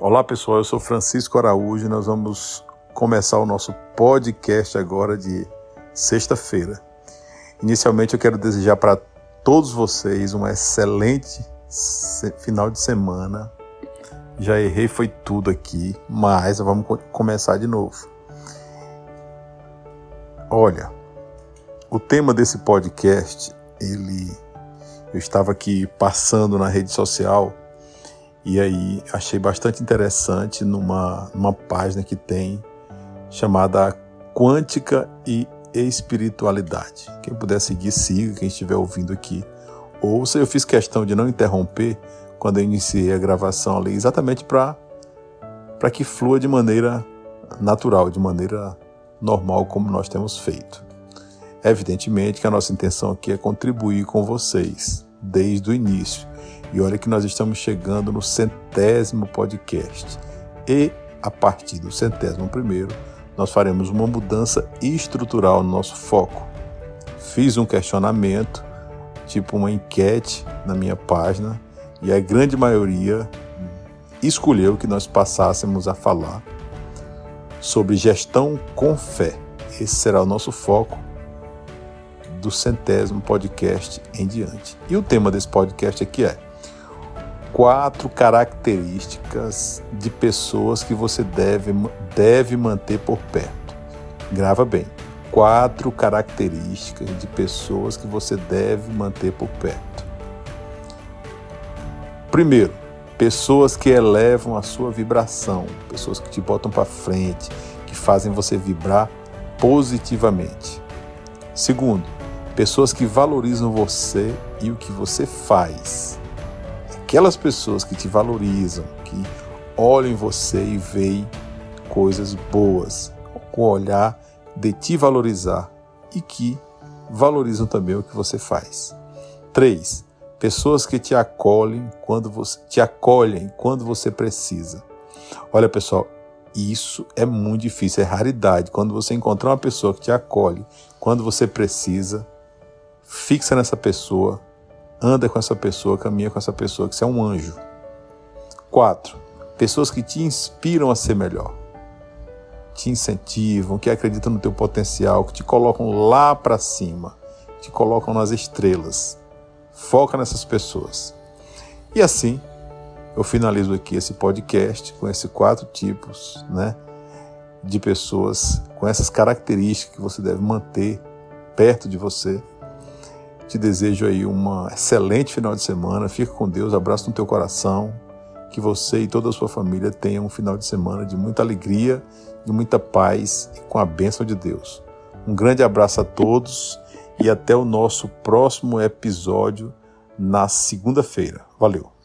Olá pessoal, eu sou Francisco Araújo e nós vamos começar o nosso podcast agora de sexta-feira. Inicialmente eu quero desejar para todos vocês um excelente final de semana. Já errei foi tudo aqui, mas vamos começar de novo. Olha, o tema desse podcast, ele eu estava aqui passando na rede social e aí achei bastante interessante numa, numa página que tem chamada Quântica e Espiritualidade. Quem puder seguir, siga, quem estiver ouvindo aqui. Ouça, eu fiz questão de não interromper quando eu iniciei a gravação ali, exatamente para que flua de maneira natural, de maneira normal, como nós temos feito. Evidentemente que a nossa intenção aqui é contribuir com vocês desde o início e olha que nós estamos chegando no centésimo podcast. E a partir do centésimo primeiro, nós faremos uma mudança estrutural no nosso foco. Fiz um questionamento, tipo uma enquete na minha página, e a grande maioria escolheu que nós passássemos a falar sobre gestão com fé. Esse será o nosso foco do centésimo podcast em diante. E o tema desse podcast aqui é quatro características de pessoas que você deve, deve manter por perto. Grava bem. Quatro características de pessoas que você deve manter por perto. Primeiro, pessoas que elevam a sua vibração, pessoas que te botam para frente, que fazem você vibrar positivamente. Segundo, pessoas que valorizam você e o que você faz aquelas pessoas que te valorizam, que olham em você e veem coisas boas, com o olhar de te valorizar e que valorizam também o que você faz. 3. Pessoas que te acolhem quando você te acolhem quando você precisa. Olha, pessoal, isso é muito difícil, é raridade. Quando você encontrar uma pessoa que te acolhe quando você precisa, fixa nessa pessoa, anda com essa pessoa, caminha com essa pessoa, que você é um anjo. Quatro, pessoas que te inspiram a ser melhor, te incentivam, que acreditam no teu potencial, que te colocam lá para cima, te colocam nas estrelas. Foca nessas pessoas. E assim, eu finalizo aqui esse podcast com esses quatro tipos, né, de pessoas com essas características que você deve manter perto de você te desejo aí um excelente final de semana. Fica com Deus, abraço no teu coração. Que você e toda a sua família tenham um final de semana de muita alegria, de muita paz e com a bênção de Deus. Um grande abraço a todos e até o nosso próximo episódio na segunda-feira. Valeu!